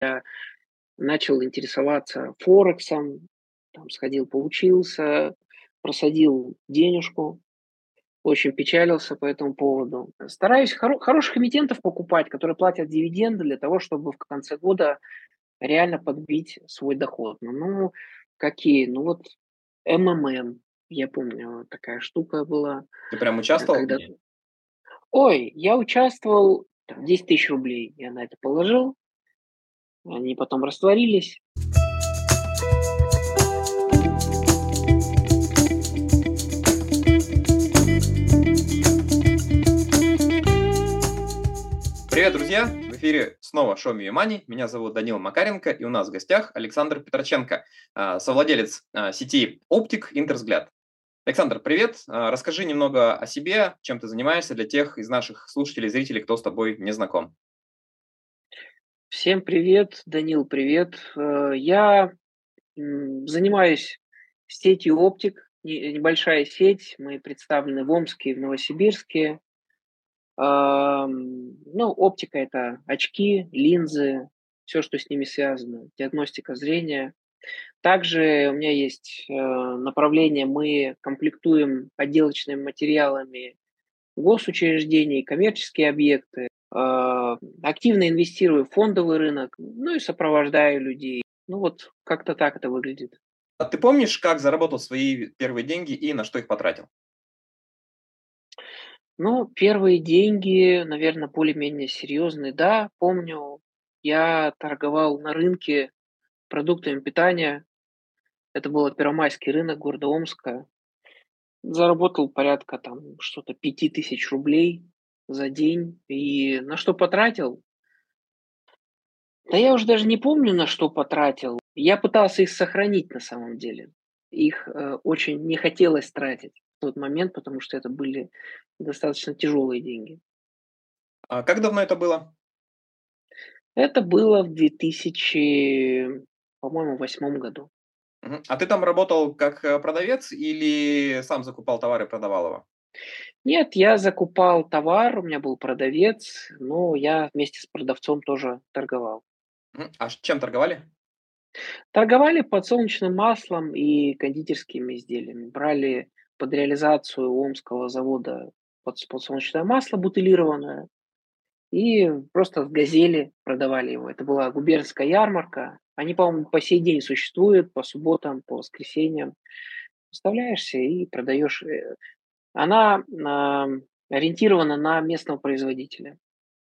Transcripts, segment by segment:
Я начал интересоваться Форексом, там сходил, поучился, просадил денежку, очень печалился по этому поводу. Стараюсь хоро- хороших эмитентов покупать, которые платят дивиденды для того, чтобы в конце года реально подбить свой доход. Ну, ну какие? Ну вот МММ, я помню, такая штука была. Ты прям участвовал? Когда... Ой, я участвовал, 10 тысяч рублей я на это положил, они потом растворились. Привет, друзья! В эфире снова шоу Money. Меня зовут Данил Макаренко, и у нас в гостях Александр Петроченко, а, совладелец а, сети Оптик Интервзгляд. Александр, привет! А, расскажи немного о себе, чем ты занимаешься для тех из наших слушателей и зрителей, кто с тобой не знаком. Всем привет, Данил, привет. Э, я занимаюсь сетью Оптик, небольшая сеть, мы представлены в Омске и в Новосибирске. Ну, оптика – это очки, линзы, все, что с ними связано, диагностика зрения. Также у меня есть э, направление, мы комплектуем отделочными материалами госучреждений, коммерческие объекты, активно инвестирую в фондовый рынок, ну и сопровождаю людей. Ну вот как-то так это выглядит. А ты помнишь, как заработал свои первые деньги и на что их потратил? Ну, первые деньги, наверное, более-менее серьезные. Да, помню, я торговал на рынке продуктами питания. Это был Первомайский рынок города Омска. Заработал порядка там что-то пяти тысяч рублей за день. И на что потратил? Да я уже даже не помню, на что потратил. Я пытался их сохранить на самом деле. Их э, очень не хотелось тратить тот момент, потому что это были достаточно тяжелые деньги. А как давно это было? Это было в 2000, по-моему, восьмом году. А ты там работал как э, продавец или сам закупал товар и продавал его? Нет, я закупал товар, у меня был продавец, но я вместе с продавцом тоже торговал. А чем торговали? Торговали подсолнечным маслом и кондитерскими изделиями. Брали под реализацию Омского завода подсолнечное масло бутылированное, и просто в «Газели» продавали его. Это была губернская ярмарка. Они, по-моему, по сей день существуют, по субботам, по воскресеньям. Вставляешься и продаешь. Э, она э, ориентирована на местного производителя.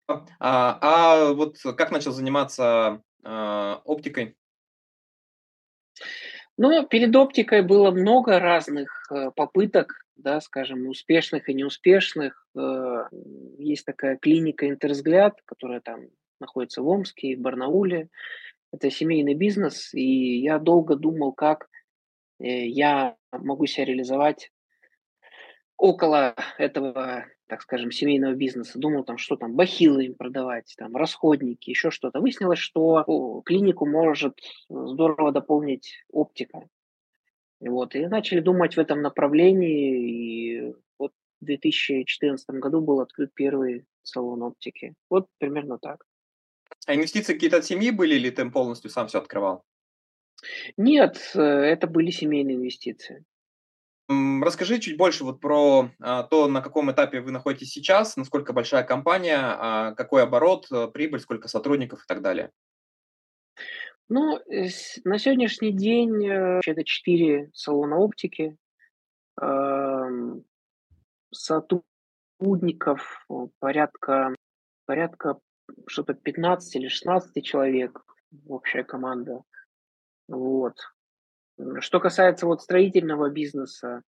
А, а вот как начал заниматься э, оптикой? Ну, перед оптикой было много разных э, попыток, да, скажем, успешных и неуспешных. Э, есть такая клиника «Интервзгляд», которая там находится в Омске и в Барнауле. Это семейный бизнес, и я долго думал, как э, я могу себя реализовать около этого так скажем, семейного бизнеса, думал там, что там, бахилы им продавать, там, расходники, еще что-то. Выяснилось, что клинику может здорово дополнить оптика. Вот, и начали думать в этом направлении, и вот в 2014 году был открыт первый салон оптики. Вот примерно так. А инвестиции какие-то от семьи были, или ты полностью сам все открывал? Нет, э, это были семейные инвестиции. Расскажи чуть больше вот про а, то, на каком этапе вы находитесь сейчас, насколько большая компания, а, какой оборот, а, прибыль, сколько сотрудников и так далее. Ну, на сегодняшний день э, это 4 салона оптики, сотрудников порядка, порядка что-то 15 или 16 человек, общая команда. Вот. Что касается вот строительного бизнеса,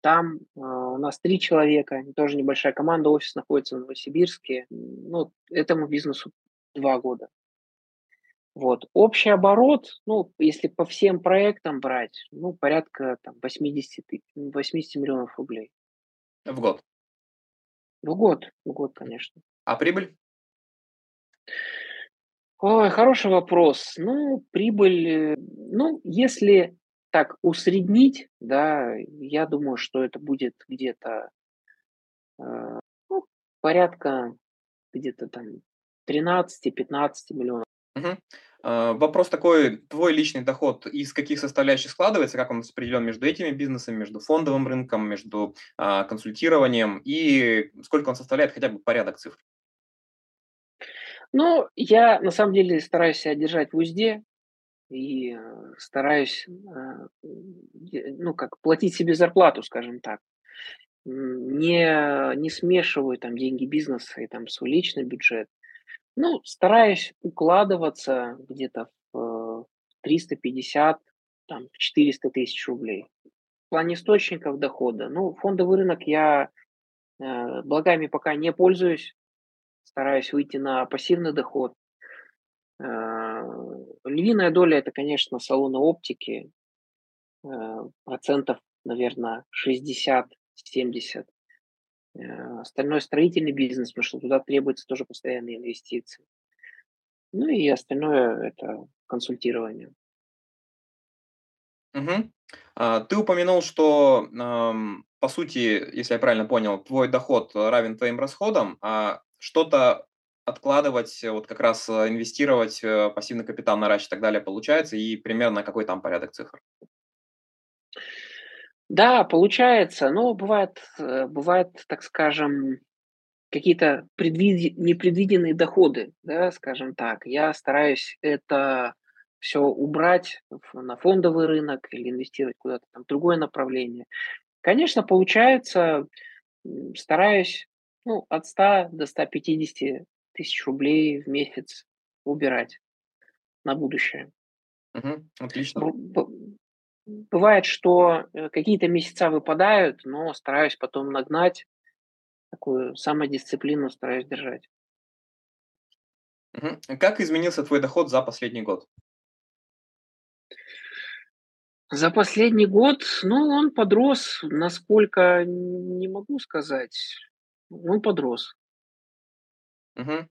там э, у нас три человека, тоже небольшая команда, офис находится в Новосибирске. Ну, этому бизнесу два года. Вот. Общий оборот, ну, если по всем проектам брать, ну, порядка там, 80, 80 миллионов рублей. В год? В год, в год, конечно. А прибыль? Ой, хороший вопрос. Ну, прибыль, э, ну, если так усреднить, да, я думаю, что это будет где-то э, ну, порядка где-то там 13-15 миллионов. А, вопрос такой, твой личный доход из каких составляющих складывается, как он распределен между этими бизнесами, между фондовым рынком, между а, консультированием и сколько он составляет хотя бы порядок цифр? Ну, я на самом деле стараюсь себя держать в узде и э, стараюсь, э, ну, как платить себе зарплату, скажем так. Не, не смешиваю там деньги бизнеса и там свой личный бюджет. Ну, стараюсь укладываться где-то в э, 350, там, в 400 тысяч рублей. В плане источников дохода, ну, фондовый рынок я э, благами пока не пользуюсь, стараюсь выйти на пассивный доход. Э, Львиная доля– это, конечно, салоны оптики, э, процентов, наверное, 60-70. Э, Остальное строительный бизнес, потому что туда требуется тоже постоянные инвестиции. Ну и остальное– это консультирование. А, Ты упомянул, что, по сути, если я правильно понял, твой доход равен твоим расходам, а что-то откладывать, э, вот как раз э, инвестировать, э, пассивный капитал наращивать и так далее получается, и примерно какой там порядок цифр? Да, получается, но бывает, бывает, так скажем, какие-то предвиди- непредвиденные доходы, да, скажем так. Я стараюсь это все убрать на фондовый рынок или инвестировать куда-то там в другое направление. Конечно, получается, стараюсь ну, от 100 до 150 тысяч рублей в месяц убирать на будущее. Мгм. Отлично. Б- Бывает, что э, какие-то месяца выпадают, но стараюсь потом нагнать, такую самодисциплину стараюсь держать. Мгм. Как изменился твой доход за последний год? За последний год, ну, он подрос, насколько не могу сказать. Он подрос. Мгм.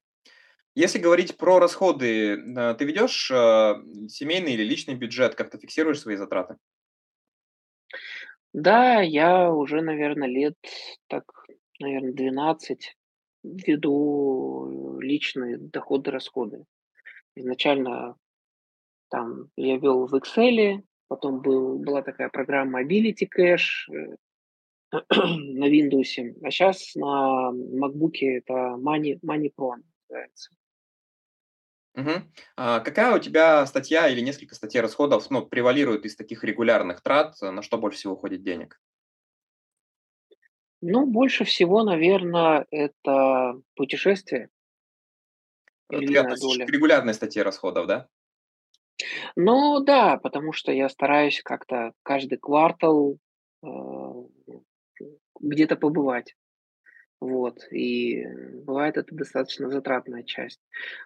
Если говорить про расходы, э, ты ведешь э, семейный или личный бюджет, как ты фиксируешь свои затраты? Да, я уже, наверное, лет так, наверное, 12 веду личные доходы-расходы. Изначально там я вел в Excel, потом был, была такая программа Ability Cash э, на Windows, а сейчас на MacBook это Money, Money Pro называется. Мгм. А какая у тебя статья или несколько статей расходов, ну, превалирует из таких регулярных трат, на что больше всего уходит денег? Ну, больше всего, наверное, это путешествие, Э, ты относишь к регулярной статье расходов, да? Ну да, потому что я стараюсь как-то каждый квартал э, где-то побывать. Вот. И бывает это достаточно затратная часть.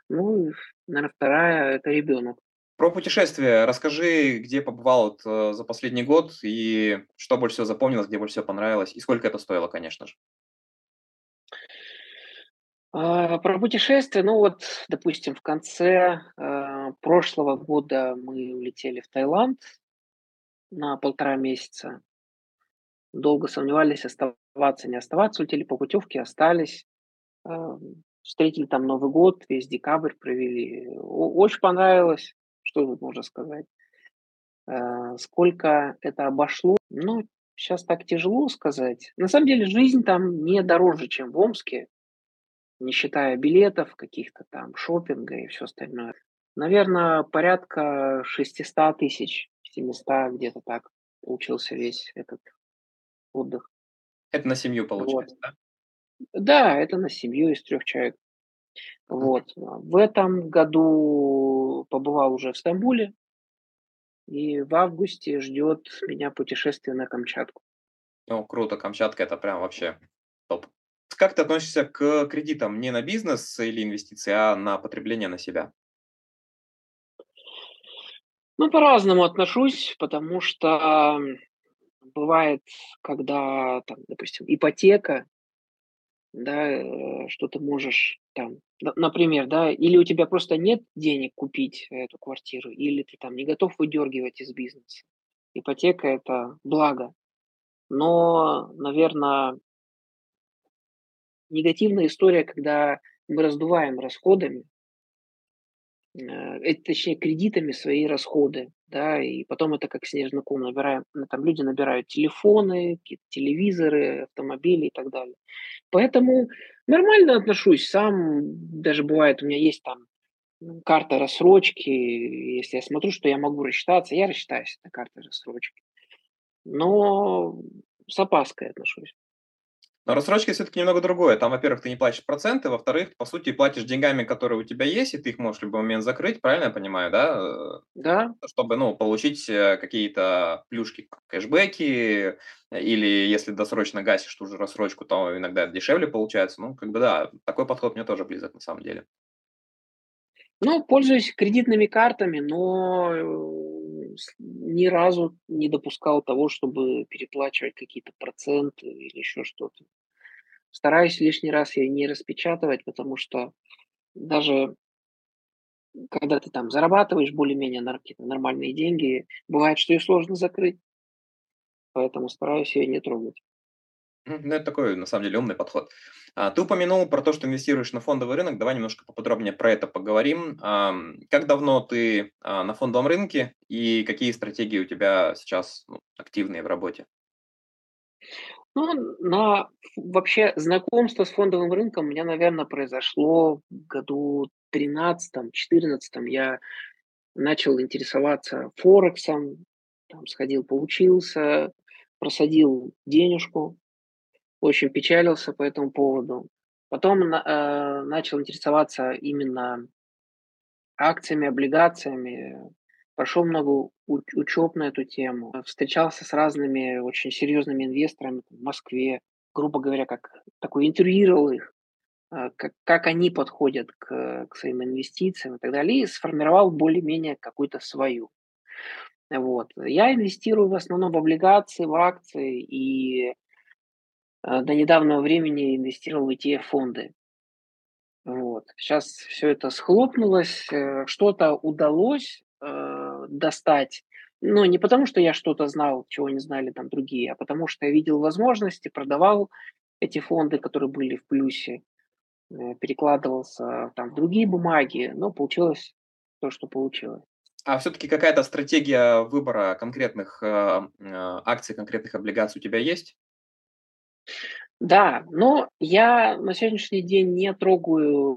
Ну, наверное, вторая это ребенок. Про путешествия расскажи, где побывал вот, э, за последний год и что больше всего запомнилось, где больше всего понравилось, и сколько это стоило, конечно же. А, про путешествия, ну вот, допустим, в конце э, прошлого года мы улетели в Таиланд на полтора месяца. Долго сомневались, оставаться, не оставаться, улетели по путевке, остались. А, Встретили там Новый год, весь декабрь провели. Очень понравилось, что тут можно сказать. Э, Сколько это обошло? Ну, сейчас так тяжело сказать. На самом деле жизнь там не дороже, чем в Омске, не считая билетов, каких-то там шопинга и все остальное. Наверное, порядка 600 тысяч, 700 где-то так получился весь этот отдых. Это на семью Вот. получается, да? Да, это на семью из трех человек. Вот. В этом году побывал уже в Стамбуле, и в августе ждет меня путешествие на Камчатку. О, круто, Камчатка это прям вообще топ. Как ты относишься к кредитам не на бизнес или инвестиции, а на потребление на себя? Ну, по-разному отношусь, потому что бывает, когда, там, допустим, ипотека, да, э, что ты можешь там, на- например, да, или у тебя просто нет денег купить эту квартиру, или ты там не готов выдергивать из бизнеса. Ипотека– это благо. Но, наверное, негативная история, когда мы раздуваем расходами, э, точнее, кредитами свои расходы, да, и потом это как снежный ком набираем, ну, там люди набирают телефоны, какие-то телевизоры, автомобили и так далее. Поэтому нормально отношусь, сам даже бывает, у меня есть там карта рассрочки, если я смотрю, что я могу рассчитаться, я рассчитаюсь на карте рассрочки. Но с опаской отношусь. Но рассрочка все-таки немного другое. Там, во-первых, ты не платишь проценты, во-вторых, по сути, платишь деньгами, которые у тебя есть, и ты их можешь в любой момент закрыть, правильно я понимаю, да? Да. Чтобы, ну, получить э, какие-то плюшки, кэшбэки, или если досрочно гасишь ту же рассрочку, то иногда дешевле получается. Ну, как бы да, такой подход мне тоже близок на самом деле. Ну, пользуюсь кредитными картами, но э, ни разу не допускал того, чтобы переплачивать какие-то проценты или еще что-то. Стараюсь лишний раз ее не распечатывать, потому что даже когда ты там зарабатываешь более-менее какие-то нормальные деньги, бывает, что ее сложно закрыть. Поэтому стараюсь ее не трогать. Ну, это такой, на самом деле, умный подход. А, ты упомянул про то, что инвестируешь на фондовый рынок. Давай немножко поподробнее про это поговорим. А, как давно ты а, на фондовом рынке и какие стратегии у тебя сейчас ну, активные в работе? Ну, на вообще знакомство с фондовым рынком у меня, наверное, произошло в году 13-14. Я начал интересоваться Форексом, там сходил, поучился, просадил денежку, очень печалился по этому поводу. Потом э, начал интересоваться именно акциями, облигациями. Прошел много учеб на эту тему. Встречался с разными очень серьезными инвесторами в Москве. Грубо говоря, как такой интервьюировал их, э, как, как они подходят к, к своим инвестициям и так далее. И сформировал более-менее какую-то свою. Вот. Я инвестирую в основном в облигации, в акции и Э, до недавнего времени инвестировал в ETF-фонды. Вот. Сейчас все это схлопнулось, э, что-то удалось э, достать. Но не потому, что я что-то знал, чего не знали там другие, а потому что я видел возможности, продавал эти фонды, которые были в плюсе, э, перекладывался там в другие бумаги, но получилось то, что получилось. А все-таки какая-то стратегия выбора конкретных э, акций, конкретных облигаций у тебя есть? Да, но я на сегодняшний день не трогаю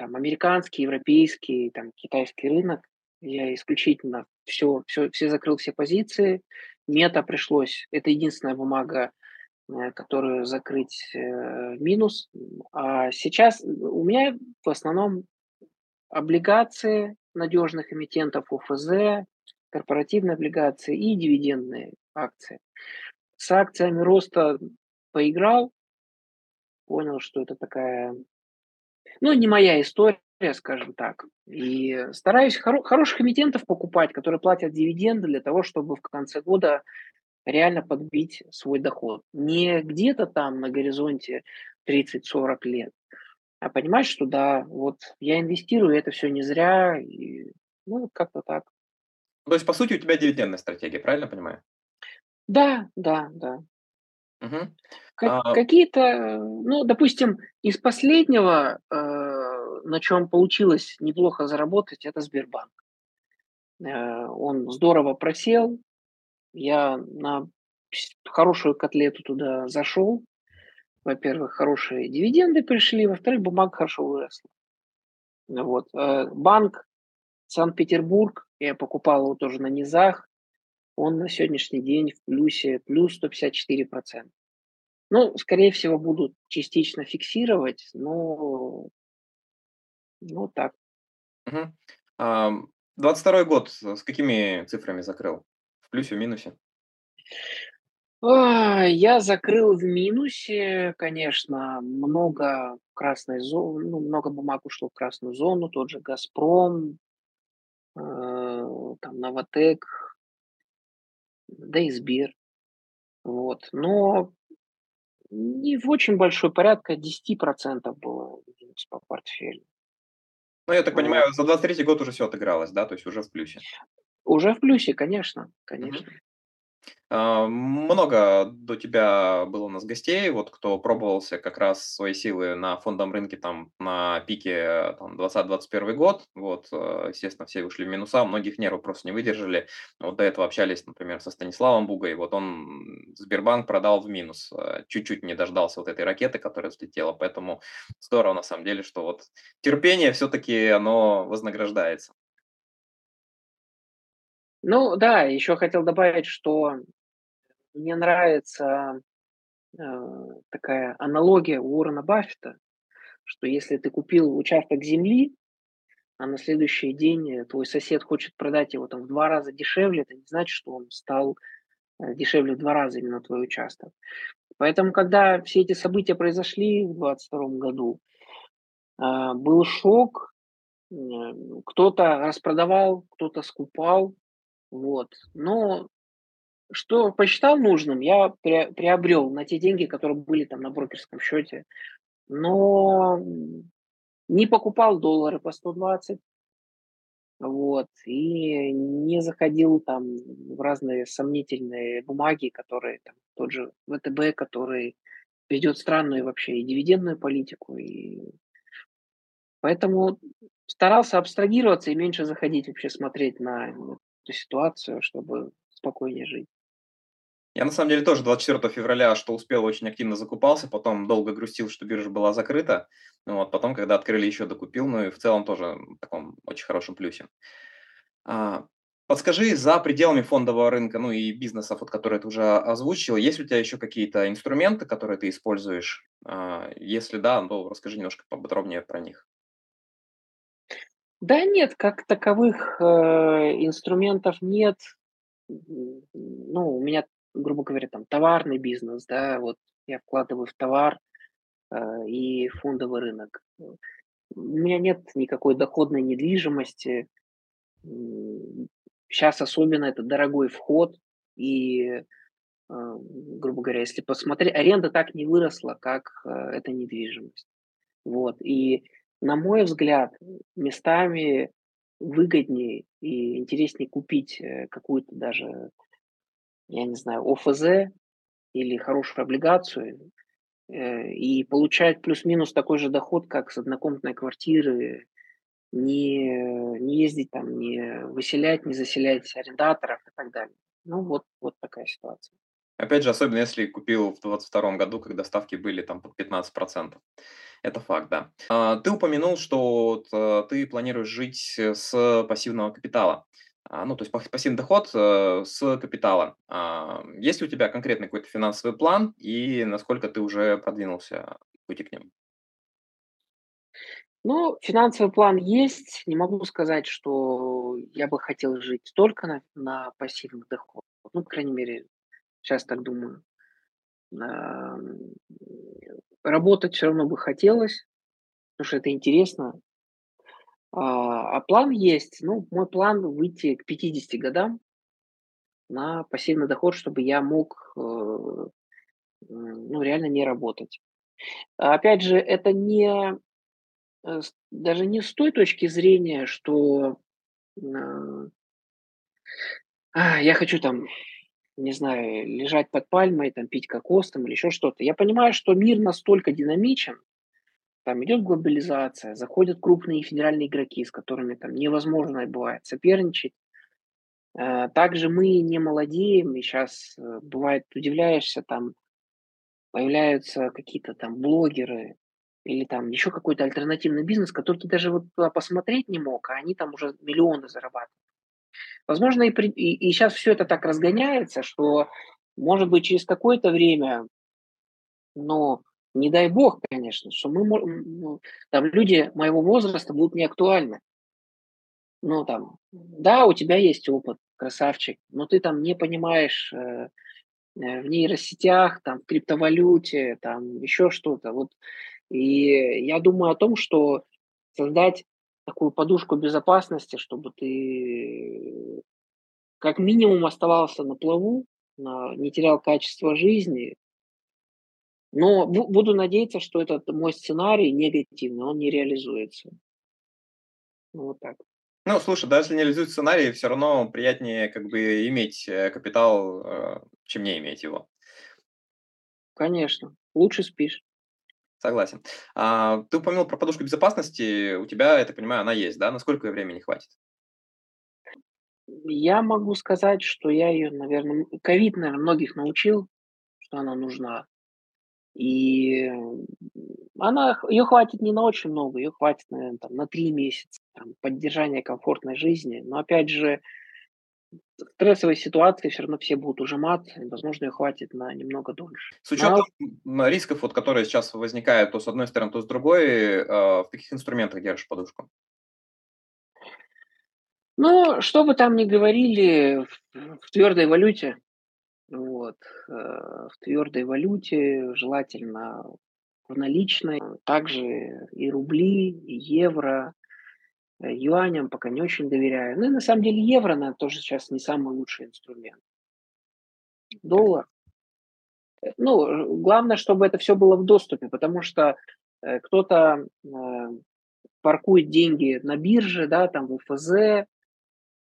там американский, европейский, там китайский рынок. Я исключительно все, все, все закрыл все позиции. Мета пришлось. Это единственная бумага, э, которую закрыть э, минус. А сейчас у меня в основном облигации надежных эмитентов ОФЗ, корпоративные облигации и дивидендные акции с акциями роста поиграл, понял, что это такая, ну, не моя история, скажем так. И стараюсь хоро- хороших эмитентов покупать, которые платят дивиденды для того, чтобы в конце года реально подбить свой доход. Не где-то там на горизонте 30-40 лет, а понимать, что да, вот я инвестирую, это все не зря, и, ну, как-то так. То есть, по сути, у тебя дивидендная стратегия, правильно понимаю? Да, да, да. А, Какие-то, ну, допустим, из последнего, э, на чем получилось неплохо заработать, это Сбербанк. Э, Он здорово просел, я на хорошую котлету туда зашел. Во-первых, хорошие дивиденды пришли, во-вторых, бумага хорошо выросла. Вот. э, Банк Санкт-Петербург, я покупал его тоже на низах, он на сегодняшний день в плюсе, плюс 154%. Ну, скорее всего, будут частично фиксировать, но ну так. мгм. Ам, 22 год с какими цифрами закрыл? В плюсе, в минусе? А, Я закрыл в минусе, конечно, много красной зоны, ну, много бумаг ушло в красную зону, тот же «Газпром», э, там «Новотек», да и Сбер. Вот. Но не в очень большой, порядка 10% было минус по портфелю. Ну, я так Вот. понимаю, за 23 год уже все отыгралось, да, то есть уже в плюсе. Уже в плюсе, конечно, конечно. Много до тебя было у нас гостей, вот кто пробовался как раз свои силы на фондовом рынке там на пике там, 20-21 год. Вот, э, естественно, все ушли в минуса, многих нервов просто не выдержали. Вот до этого общались, например, со Станиславом Бугой. Вот он Сбербанк продал в минус. Э, чуть-чуть не дождался вот этой ракеты, которая взлетела. Поэтому здорово на самом деле, что вот терпение все-таки оно вознаграждается. Ну да, еще хотел добавить, что мне нравится э, такая аналогия Уоррена Баффета, что если ты купил участок земли, а на следующий день твой сосед хочет продать его там в два раза дешевле, это не значит, что он стал э, дешевле в два раза именно твой участок. Поэтому, когда все эти события произошли в 2022 году, э, был шок, э, кто-то распродавал, кто-то скупал, вот. Но что посчитал нужным, я приобрел на те деньги, которые были там на брокерском счете. Но не покупал доллары по 120, вот, и не заходил там в разные сомнительные бумаги, которые там тот же ВТБ, который ведет странную вообще и дивидендную политику, и поэтому старался абстрагироваться и меньше заходить вообще смотреть на эту ситуацию, чтобы спокойнее жить. Я на самом деле тоже 24 февраля, что успел, очень активно закупался, потом долго грустил, что биржа была закрыта. Ну вот, потом, когда открыли, еще докупил, ну и в целом тоже в таком очень хорошем плюсе. А, подскажи, за пределами фондового рынка, ну и бизнесов, вот, которые ты уже озвучил, есть у тебя еще какие-то инструменты, которые ты используешь? А, если да, то расскажи немножко поподробнее про них. Да нет, как таковых э, инструментов нет. Ну, у меня грубо говоря, там товарный бизнес, да, вот я вкладываю в товар э, и фондовый рынок. У меня нет никакой доходной недвижимости. Сейчас особенно это дорогой вход, и, э, грубо говоря, если посмотреть, аренда так не выросла, как э, эта недвижимость. Вот. И, на мой взгляд, местами выгоднее и интереснее купить э, какую-то даже я не знаю, ОФЗ или хорошую облигацию э, и получать плюс-минус такой же доход, как с однокомнатной квартиры, не, не ездить там, не выселять, не заселять арендаторов и так далее. Ну вот, вот такая ситуация. Опять же, особенно если купил в 2022 году, когда ставки были там под 15%. Это факт, да. А, ты упомянул, что э, ты планируешь жить с пассивного капитала. А, ну, то есть пассивный доход э, с капитала. А, есть ли у тебя конкретный какой-то финансовый план и насколько ты уже продвинулся пути к нему? Ну, финансовый план есть. Не могу сказать, что я бы хотел жить только на, на пассивных доходах. Ну, по крайней мере, сейчас так думаю. Работать все равно бы хотелось, потому что это интересно. А, а план есть. Ну, мой план выйти к 50 годам на пассивный доход, чтобы я мог, э, ну, реально не работать. Опять же, это не э, даже не с той точки зрения, что э, я хочу там, не знаю, лежать под пальмой, там, пить кокос там, или еще что-то. Я понимаю, что мир настолько динамичен, там идет глобализация, заходят крупные федеральные игроки, с которыми там невозможно бывает соперничать. Э, также мы не молодеем, и сейчас э, бывает удивляешься, там появляются какие-то там блогеры или там еще какой-то альтернативный бизнес, который ты даже вот посмотреть не мог, а они там уже миллионы зарабатывают. Возможно, и, при, и, и сейчас все это так разгоняется, что, может быть, через какое-то время, но не дай бог, конечно, что мы, ну, там люди моего возраста будут не актуальны. Ну, там, да, у тебя есть опыт, красавчик, но ты там не понимаешь э, э в нейросетях, там, в криптовалюте, там, еще что-то. Вот. И я думаю о том, что создать такую подушку безопасности, чтобы ты как минимум оставался на плаву, не терял качество жизни, но буду надеяться, что этот мой сценарий негативный, он не реализуется. Вот так. Ну, слушай, даже если не реализуют сценарий, все равно приятнее как бы иметь э, капитал, э, чем не иметь его. Конечно, лучше спишь. Согласен. А, ты упомянул про подушку безопасности. У тебя, я так понимаю, она есть, да? Насколько ее времени хватит? Я могу сказать, что я ее, наверное, ковид, наверное, многих научил, что она нужна. И она, ее хватит не на очень много, ее хватит, наверное, там, на три месяца там, поддержания комфортной жизни. Но опять же, в стрессовой ситуации все равно все будут ужиматься, и, возможно, ее хватит на немного дольше. С учетом Но... рисков, вот, которые сейчас возникают то с одной стороны, то с другой, э, в каких инструментах держишь подушку? Ну, что бы там ни говорили, в, в твердой валюте, вот, э, в твердой валюте, желательно в наличной, также и рубли, и евро, э, юаням пока не очень доверяю. Ну и на самом деле евро, наверное, тоже сейчас не самый лучший инструмент. Доллар. Э, ну, главное, чтобы это все было в доступе, потому что кто-то паркует деньги на бирже, да, там в ФЗ,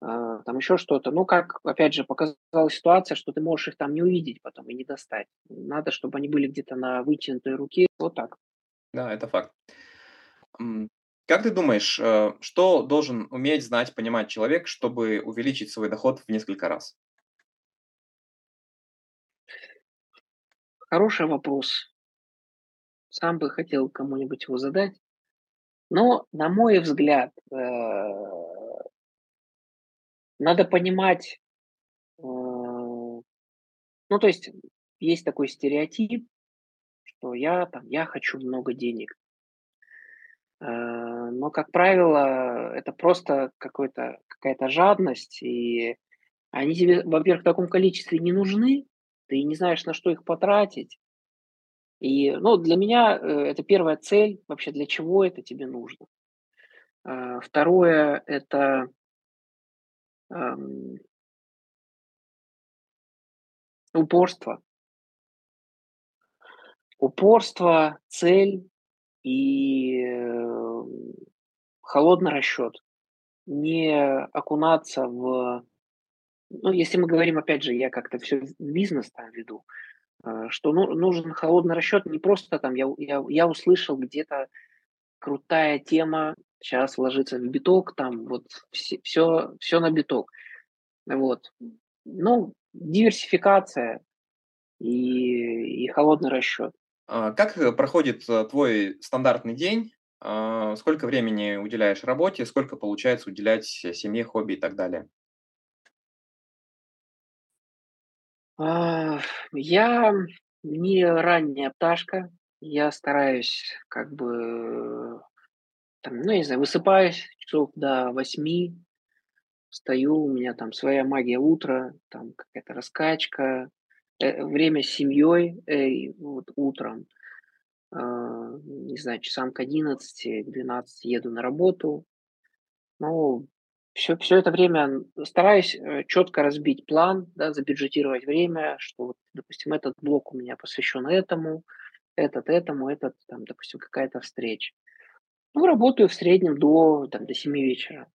там еще что-то. Ну, как, опять же, показала ситуация, что ты можешь их там не увидеть потом и не достать. Надо, чтобы они были где-то на вытянутой руке. Вот так. Да, это факт. Как ты думаешь, э, что должен уметь знать, понимать человек, чтобы увеличить свой доход в несколько раз? Хороший вопрос. Сам бы хотел кому-нибудь его задать. Но, на мой взгляд, э, надо понимать, э, ну, то есть есть такой стереотип, что я там, я хочу много денег. Э, но, как правило, это просто какой-то, какая-то жадность, и они тебе, во-первых, в таком количестве не нужны, ты не знаешь, на что их потратить. И, ну, для меня э, это первая цель, вообще для чего это тебе нужно. Второе – это Эм, упорство. Упорство, цель и э, холодный расчет. Не окунаться в... Ну, если мы говорим, опять же, я как-то все бизнес там веду, э, что ну, нужен холодный расчет, не просто там я, я, я услышал где-то крутая тема, сейчас ложится в биток, там вот все, все, все на биток. Вот. Ну, диверсификация и, и холодный расчет. А как э, проходит э, твой стандартный день? А сколько времени уделяешь работе? Сколько получается уделять семье, хобби и так далее? А, я не ранняя пташка. Я стараюсь как бы там, ну, я не знаю, высыпаюсь часов до восьми, встаю, у меня там своя магия утра, там какая-то раскачка, э, время с семьей э, вот утром, э, не знаю, часам к 11, к 12 еду на работу. Ну, все, все это время стараюсь э, четко разбить план, да, забюджетировать время, что, вот, допустим, этот блок у меня посвящен этому, этот этому, этот, там, допустим, какая-то встреча. Ну, работаю в среднем до, там, до 7 вечера.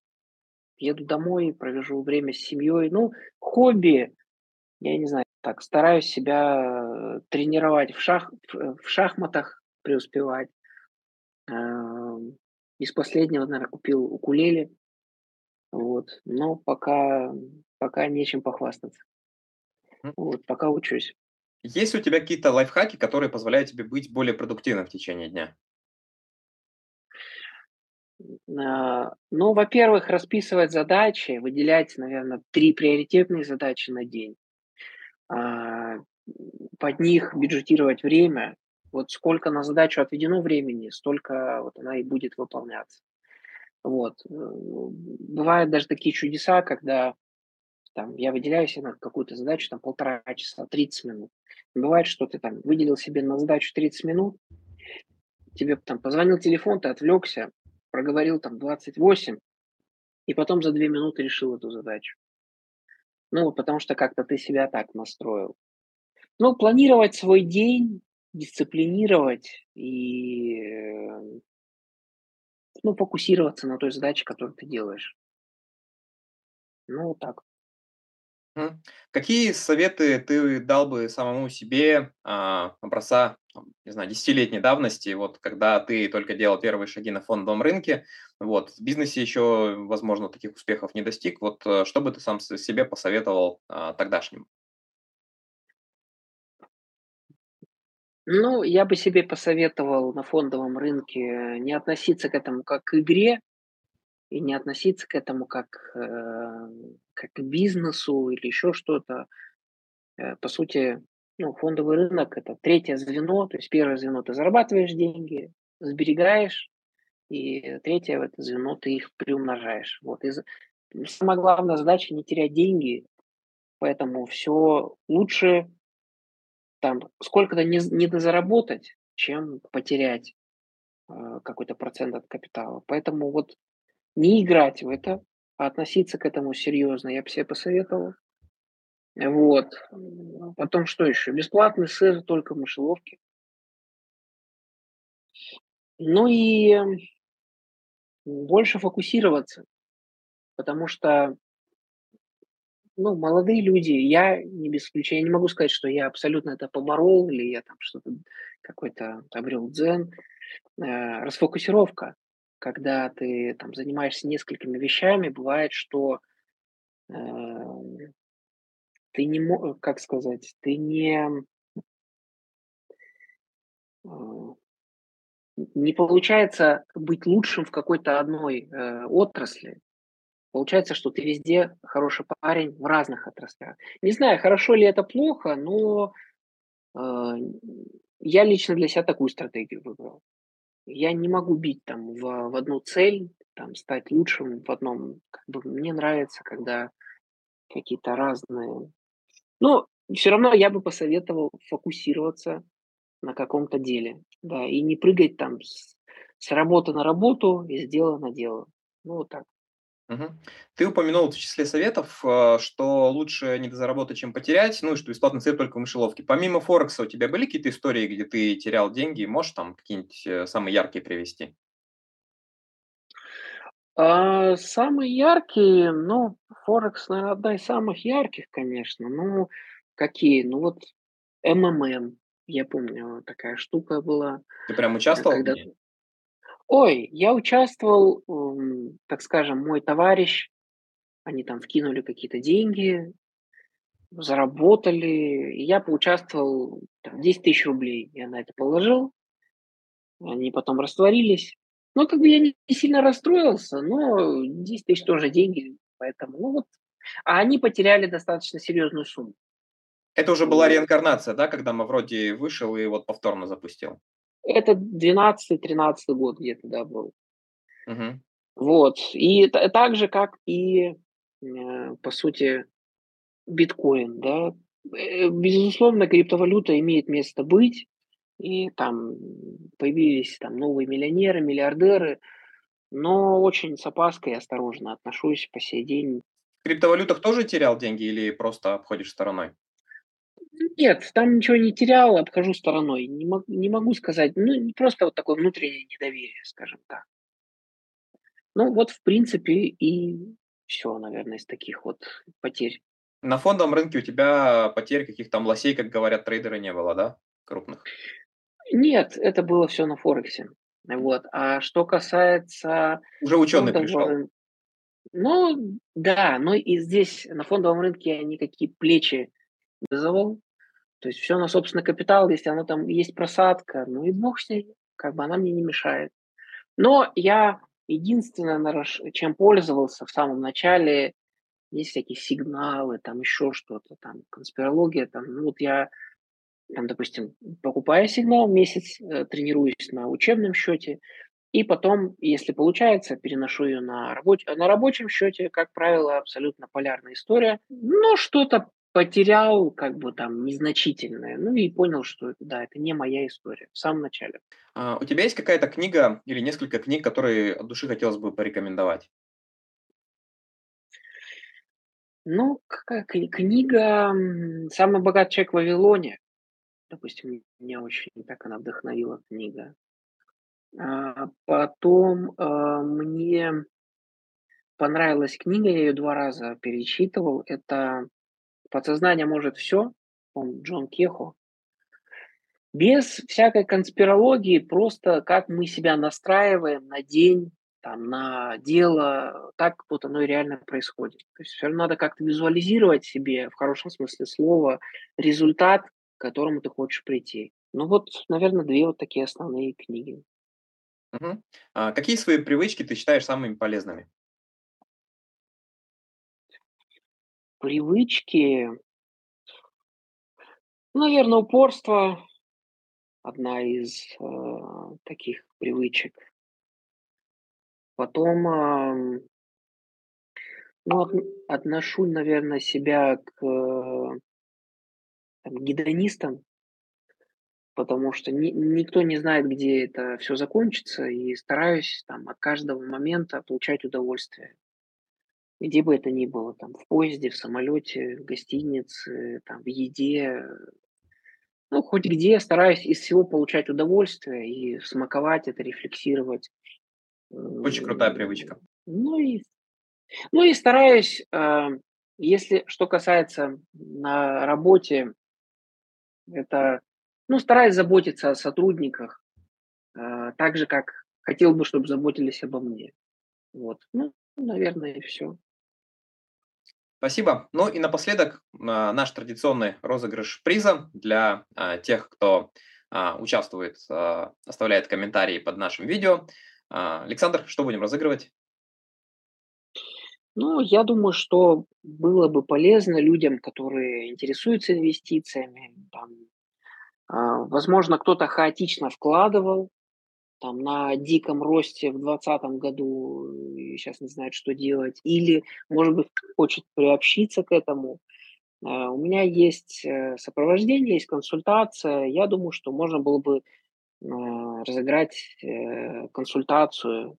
Еду домой, провожу время с семьей. Ну, хобби, я не знаю, так, стараюсь себя э, тренировать в, шах, в шахматах, преуспевать. Эм, из последнего, наверное, купил укулеле. Вот. Но пока, пока нечем похвастаться. Вот, пока учусь. Есть у тебя какие-то лайфхаки, которые позволяют тебе быть более продуктивным в течение дня? А, ну, во-первых, расписывать задачи, выделять, наверное, три приоритетные задачи на день. А, под них бюджетировать время. Вот сколько на задачу отведено времени, столько вот она и будет выполняться. Вот. Э, бывают даже такие чудеса, когда там, я выделяю себе на какую-то задачу там полтора часа, 30 минут. Бывает, что ты там выделил себе на задачу 30 минут, тебе там позвонил телефон, ты отвлекся, проговорил там 28, и потом за две минуты решил эту задачу. Ну, потому что как-то ты себя так настроил. Ну, планировать свой день, дисциплинировать и ну, фокусироваться на той задаче, которую ты делаешь. Ну, вот так. Какие советы ты дал бы самому себе, а, образца, не знаю, десятилетней давности, вот когда ты только делал первые шаги на фондовом рынке, вот, в бизнесе еще, возможно, таких успехов не достиг, вот, э, что бы ты сам себе посоветовал, а, тогдашнему? Ну, я бы себе посоветовал на фондовом рынке не относиться к этому как к игре и не относиться к этому как, э, к бизнесу или еще что-то. Э, по сути, ну, фондовый рынок- это третье звено. То есть первое звено- ты зарабатываешь деньги, сберегаешь, и третье это звено- ты их приумножаешь. Вот и самая главная задача- не терять деньги, поэтому все лучше там сколько-то не з недозаработать, чем потерять, э, какой-то процент от капитала. Поэтому вот не играть в это, а относиться к этому серьезно я бы себе посоветовал. Вот. М, потом что еще? Бесплатный сыр только в мышеловке. Ну и, м, больше фокусироваться, потому что, ну, молодые люди, я не без исключения, не могу сказать, что я абсолютно это поборол или я там что-то какой-то обрел дзен. Э, расфокусировка. Когда ты там занимаешься несколькими вещами, бывает, что, эм, ты не мо как сказать, ты не, а Не получается быть лучшим в какой-то одной, э, отрасли. Получается, что ты везде хороший парень в разных отраслях. Не знаю, хорошо ли это, плохо, но, а, я лично для себя такую стратегию выбрал. Я не могу бить там в в одну цель, там стать лучшим в одном. Как бы мне нравится, когда какие-то разные но всё равно я бы посоветовал фокусироваться на каком-то деле, да, и не прыгать там с с работы на работу, из дела на дело. Ну, вот так. Мгм. Ты упомянул в числе советов, а, что лучше недозаработать, чем потерять, ну и что бесплатный свет только в мышеловке. Помимо Форекса у тебя были какие-то истории, где ты терял деньги? Можешь там какие-нибудь, э, самые яркие привести? А, самые яркие, ну, Форекс, наверно, одна из самых ярких, конечно. Ну, какие? Ну, вот МММ, я помню, такая штука была, Ты прям э, участвовал в когда ней? Ой, я участвовал, м, так скажем, мой товарищ, они там вкинули какие-то деньги, заработали, и я поучаствовал, там 10 тысяч рублей я на это положил. Они потом растворились. Ну, как бы я не сильно расстроился, но 10 тысяч тоже деньги, поэтому, ну вот. А они потеряли достаточно серьезную сумму. Это уже была реинкарнация, да, когда Мавроди вышел и вот повторно запустил? Это 12-13 год где-то, да, был. Мгм. Вот. И та так же, как и, э, по сути, биткоин, да. Э, безусловно, криптовалюта имеет место быть, и там появились там новые миллионеры, миллиардеры, но очень с опаской и осторожно отношусь по сей день. В криптовалютах тоже терял деньги или просто обходишь стороной? Нет, там ничего не терял, обхожу стороной. Не мо не могу сказать, ну, просто вот такое внутреннее недоверие, скажем так. Ну, вот, в принципе, и всё, наверное, из таких вот потерь. На фондовом рынке у тебя потерь, каких там лосей, как говорят трейдеры, не было, да, крупных? Нет, это было всё на Форексе. Вот. А что касается Уже ученый фондового пришел. ну да, но и здесь, на фондовом рынке, никакие плечи вызовал. То есть всё на собственный капитал. Если оно там есть просадка, ну и бог с ней, как бы она мне не мешает. Но я единственное, чем пользовался в самом начале, есть всякие сигналы, там еще что-то там, конспирология там. Ну вот я там, допустим, покупаю сигнал, месяц, э, тренируюсь на учебном счете, и потом, если получается, переношу ее на рабоч на рабочем счете, как правило, абсолютно полярная история. Но что-то потерял, как бы там незначительное, ну и понял, что это, да, это не моя история в самом начале. А, у тебя есть какая-то книга или несколько книг, которые от души хотелось бы порекомендовать? Ну, какая кни книга, "Самый богатый человек в Вавилоне", допустим, меня очень так она вдохновила, книга. А потом, а, мне понравилась книга, я ее два раза перечитывал. Это «Подсознание может все», он Джон Кехо. Без всякой конспирологии, просто как мы себя настраиваем на день, там, на дело, так вот оно и реально происходит. То есть все равно надо как-то визуализировать себе, в хорошем смысле слова, результат, к которому ты хочешь прийти. Ну вот, наверное, две вот такие основные книги. Угу. А какие свои привычки ты считаешь самыми полезными? Привычки, наверное, упорство одна из э, таких привычек. Потом, э, ну, от, отношу, наверное, себя к э, там, гедонистам, потому что ни, никто не знает, где это все закончится, и стараюсь там от каждого момента получать удовольствие. Где бы это ни было, там, в поезде, в самолете, в гостинице, там, в еде, ну, хоть где я стараюсь из всего получать удовольствие и смаковать это, рефлексировать. Очень крутая привычка. Ну и, ну и стараюсь, э, если что касается на работе, это ну, стараюсь заботиться о сотрудниках, э, так же, как хотел бы, чтобы заботились обо мне. Вот. Ну, наверное, и все. Спасибо. Ну и напоследок а, наш традиционный розыгрыш приза для а, тех, кто а, участвует, оставляет комментарии под нашим видео. Александр, что будем разыгрывать? Ну, я думаю, что было бы полезно людям, которые интересуются инвестициями, там, возможно, кто-то хаотично вкладывал, там, на диком росте в 2020 году и сейчас не знает, что делать, или, может быть, хочет приобщиться к этому. А, у меня есть э, сопровождение, есть консультация. Я думаю, что можно было бы разыграть э, консультацию,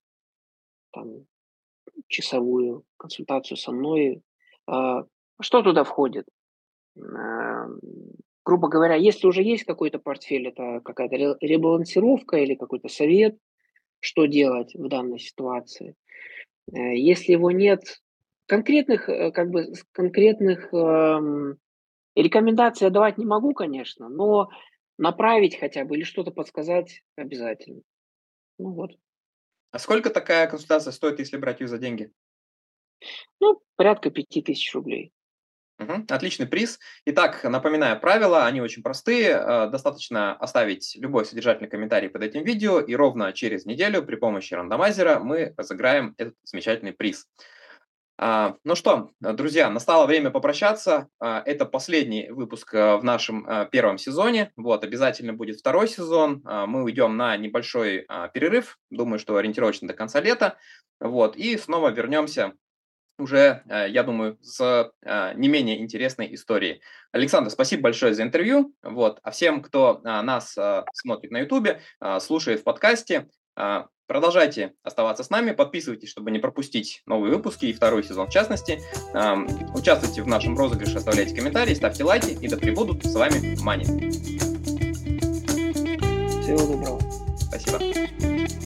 там, часовую консультацию со мной. Что туда входит? Грубо говоря, если уже есть какой-то портфель, это какая-то ребалансировка или какой-то совет, что делать в данной ситуации. Э, если его нет, конкретных, э, как бы, конкретных эм, рекомендаций я давать не могу, конечно, но направить хотя бы или что-то подсказать обязательно. Ну вот. А сколько такая консультация стоит, если брать ее за деньги? Ну, порядка пяти тысяч рублей. Угу, отличный приз. Итак, напоминаю правила, они очень простые. Э, достаточно оставить любой содержательный комментарий под этим видео, и ровно через неделю при помощи рандомайзера мы разыграем этот замечательный приз. А, ну что, друзья, настало время попрощаться. А, это последний выпуск э, в нашем э, первом сезоне. Вот, обязательно будет второй сезон. А, мы уйдем на небольшой перерыв, думаю, что ориентировочно до конца лета. Вот, и снова вернемся уже, э, я думаю, с э, не менее интересной историей. Александр, спасибо большое за интервью. Вот. А всем, кто э, нас смотрит на YouTube, слушает в подкасте, продолжайте оставаться с нами, подписывайтесь, чтобы не пропустить новые выпуски и второй сезон в частности. Участвуйте в нашем розыгрыше, оставляйте комментарии, ставьте лайки и да пребудут с вами Мани. Всего доброго. Спасибо.